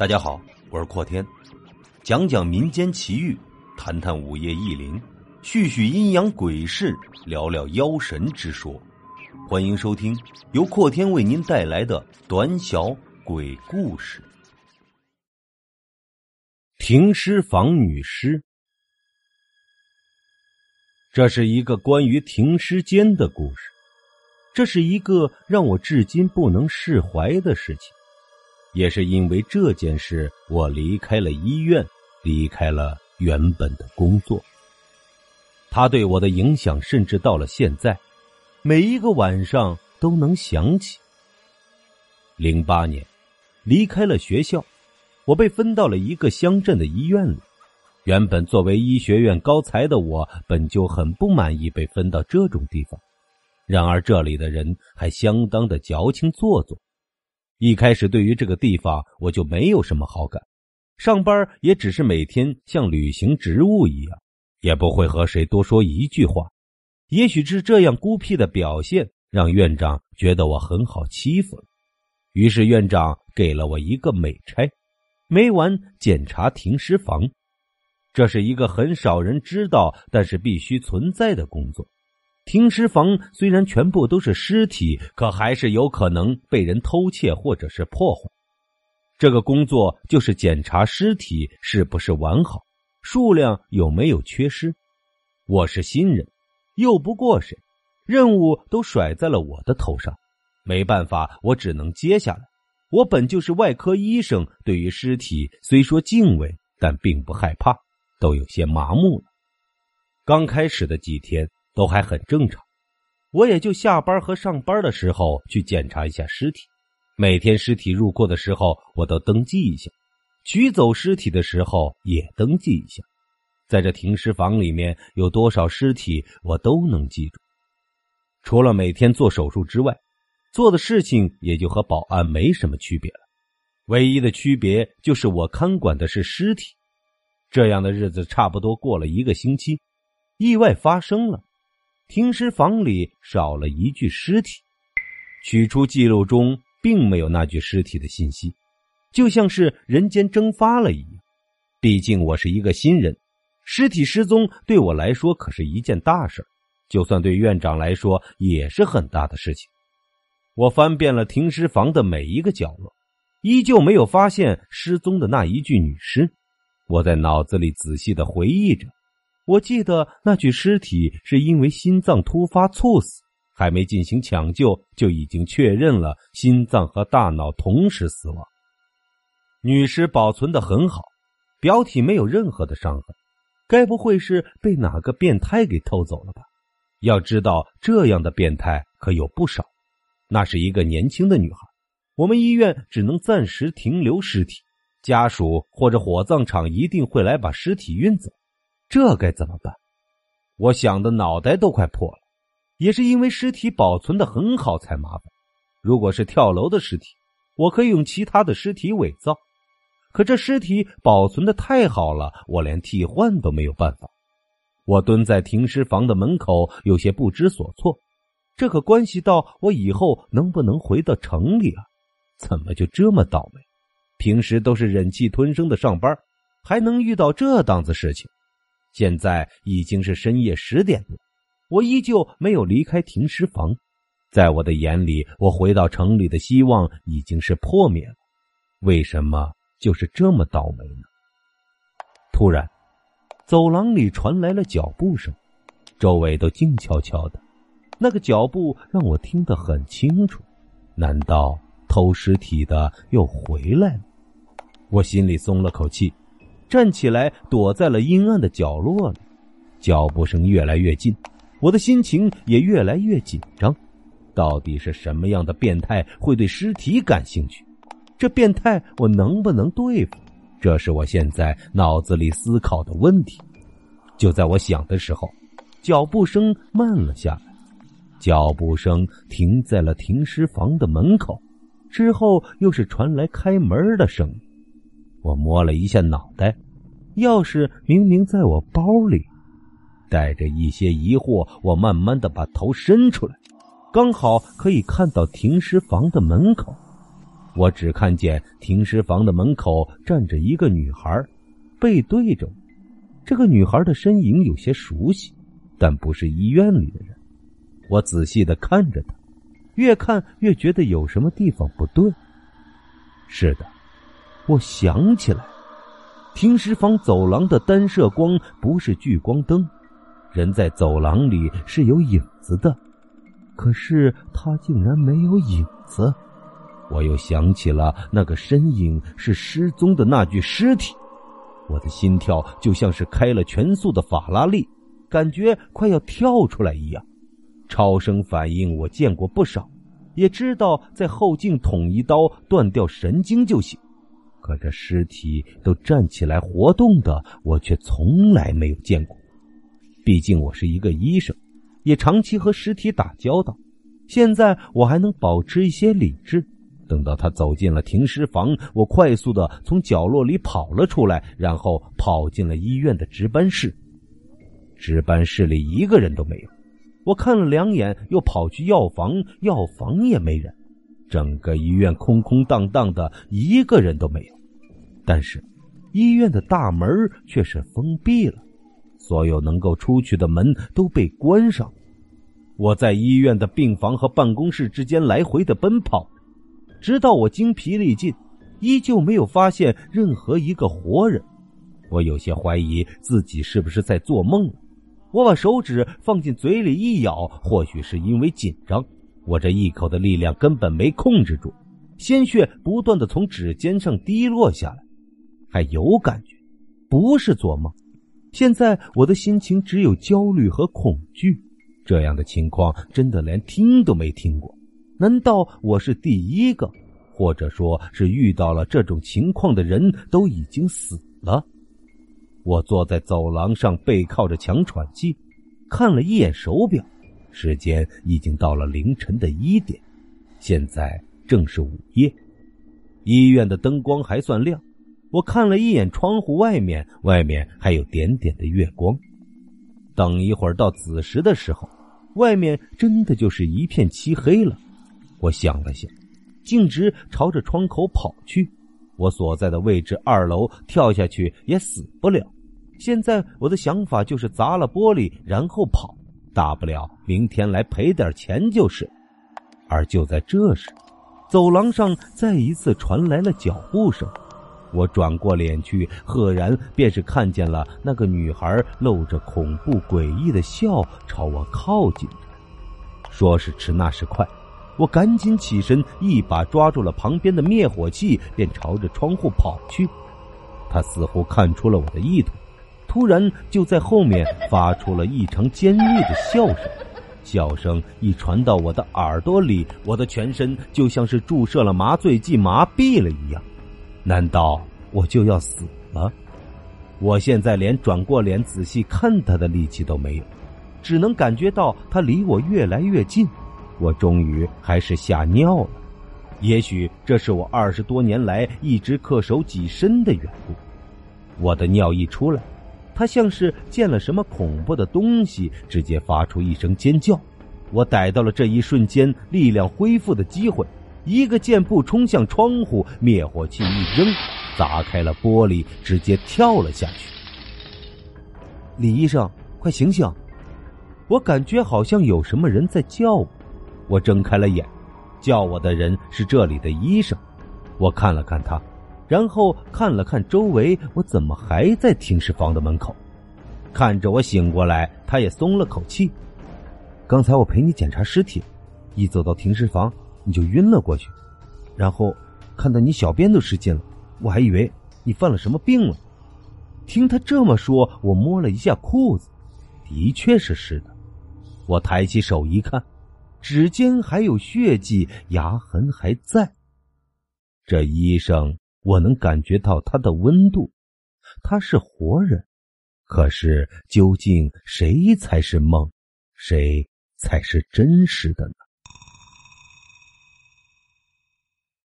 大家好，我是阔天，讲讲民间奇遇，谈谈午夜异灵，叙叙阴阳鬼事，聊聊妖神之说。欢迎收听由阔天为您带来的短小鬼故事。停尸房女尸，这是一个关于停尸间的故事。这是一个让我至今不能释怀的事情。也是因为这件事，我离开了医院，离开了原本的工作。他对我的影响，甚至到了现在，每一个晚上都能想起。零八年，离开了学校，我被分到了一个乡镇的医院里。原本作为医学院高材的我，本就很不满意被分到这种地方。然而这里的人还相当的矫情做作。一开始对于这个地方我就没有什么好感，上班也只是每天像履行职务一样，也不会和谁多说一句话。也许是这样孤僻的表现让院长觉得我很好欺负了，于是院长给了我一个美差，每晚检查停尸房。这是一个很少人知道，但是必须存在的工作。停尸房虽然全部都是尸体，可还是有可能被人偷窃或者是破坏。这个工作就是检查尸体是不是完好，数量有没有缺失。我是新人，又不过谁，任务都甩在了我的头上，没办法，我只能接下来。我本就是外科医生，对于尸体虽说敬畏，但并不害怕，都有些麻木了。刚开始的几天。都还很正常，我也就下班和上班的时候去检查一下尸体。每天尸体入库的时候，我都登记一下；取走尸体的时候也登记一下。在这停尸房里面有多少尸体，我都能记住。除了每天做手术之外，做的事情也就和保安没什么区别了。唯一的区别就是我看管的是尸体。这样的日子差不多过了一个星期，意外发生了。停尸房里少了一具尸体，取出记录中并没有那具尸体的信息，就像是人间蒸发了一样。毕竟我是一个新人，尸体失踪对我来说可是一件大事，就算对院长来说也是很大的事情。我翻遍了停尸房的每一个角落，依旧没有发现失踪的那一具女尸。我在脑子里仔细的回忆着。我记得那具尸体是因为心脏突发猝死，还没进行抢救就已经确认了心脏和大脑同时死亡。女尸保存的很好，表体没有任何的伤痕，该不会是被哪个变态给偷走了吧？要知道这样的变态可有不少。那是一个年轻的女孩，我们医院只能暂时停留尸体，家属或者火葬场一定会来把尸体运走。这该怎么办？我想的脑袋都快破了。也是因为尸体保存的很好才麻烦。如果是跳楼的尸体，我可以用其他的尸体伪造。可这尸体保存的太好了，我连替换都没有办法。我蹲在停尸房的门口，有些不知所措。这可关系到我以后能不能回到城里啊？怎么就这么倒霉？平时都是忍气吞声的上班，还能遇到这档子事情？现在已经是深夜十点多，我依旧没有离开停尸房。在我的眼里，我回到城里的希望已经是破灭了。为什么就是这么倒霉呢？突然，走廊里传来了脚步声，周围都静悄悄的。那个脚步让我听得很清楚。难道偷尸体的又回来了？我心里松了口气。站起来，躲在了阴暗的角落里。脚步声越来越近，我的心情也越来越紧张。到底是什么样的变态会对尸体感兴趣？这变态我能不能对付？这是我现在脑子里思考的问题。就在我想的时候，脚步声慢了下来，脚步声停在了停尸房的门口，之后又是传来开门的声音。我摸了一下脑袋，钥匙明明在我包里。带着一些疑惑，我慢慢的把头伸出来，刚好可以看到停尸房的门口。我只看见停尸房的门口站着一个女孩，背对着我。这个女孩的身影有些熟悉，但不是医院里的人。我仔细的看着她，越看越觉得有什么地方不对。是的，我想起来，停尸房走廊的单射光不是聚光灯，人在走廊里是有影子的，可是他竟然没有影子。我又想起了那个身影是失踪的那具尸体，我的心跳就像是开了全速的法拉利，感觉快要跳出来一样。超声反应我见过不少，也知道在后颈捅一刀断掉神经就行，可这尸体都站起来活动的，我却从来没有见过。毕竟我是一个医生，也长期和尸体打交道，现在我还能保持一些理智。等到他走进了停尸房，我快速的从角落里跑了出来，然后跑进了医院的值班室。值班室里一个人都没有。我看了两眼，又跑去药房，药房也没人。整个医院空空荡荡的，一个人都没有。但是，医院的大门却是封闭了，所有能够出去的门都被关上。我在医院的病房和办公室之间来回的奔跑。直到我精疲力尽，依旧没有发现任何一个活人，我有些怀疑自己是不是在做梦。我把手指放进嘴里一咬，或许是因为紧张，我这一口的力量根本没控制住，鲜血不断的从指尖上滴落下来，还有感觉，不是做梦。现在我的心情只有焦虑和恐惧，这样的情况真的连听都没听过。难道我是第一个，或者说是遇到了这种情况的人都已经死了？我坐在走廊上，背靠着墙喘气，看了一眼手表，时间已经到了凌晨的一点，现在正是午夜。医院的灯光还算亮，我看了一眼窗户外面，外面还有点点的月光。等一会儿到子时的时候，外面真的就是一片漆黑了。我想了想，径直朝着窗口跑去。我所在的位置二楼，跳下去也死不了。现在我的想法就是砸了玻璃，然后跑，大不了明天来赔点钱就是。而就在这时，走廊上再一次传来了脚步声。我转过脸去，赫然便是看见了那个女孩露着恐怖诡异的笑朝我靠近。说时迟，那时快。我赶紧起身，一把抓住了旁边的灭火器，便朝着窗户跑去。她似乎看出了我的意图，突然就在后面发出了异常尖锐的笑声。笑声一传到我的耳朵里，我的全身就像是注射了麻醉剂，麻痹了一样。难道我就要死了？我现在连转过脸仔细看他的力气都没有，只能感觉到他离我越来越近。我终于还是吓尿了，也许这是我二十多年来一直恪守己身的缘故。我的尿一出来，他像是见了什么恐怖的东西，直接发出一声尖叫。我逮到了这一瞬间力量恢复的机会，一个箭步冲向窗户，灭火器一扔，砸开了玻璃，直接跳了下去。李医生，快醒醒！我感觉好像有什么人在叫我。我睁开了眼，叫我的人是这里的医生。我看了看他，然后看了看周围，我怎么还在停尸房的门口？看着我醒过来，他也松了口气。刚才我陪你检查尸体，一走到停尸房你就晕了过去，然后看到你小便都失禁了，我还以为你犯了什么病了。听他这么说，我摸了一下裤子，的确是湿的。我抬起手一看。指尖还有血迹，牙痕还在。这医生，我能感觉到他的温度，他是活人。可是，究竟谁才是梦，谁才是真实的呢？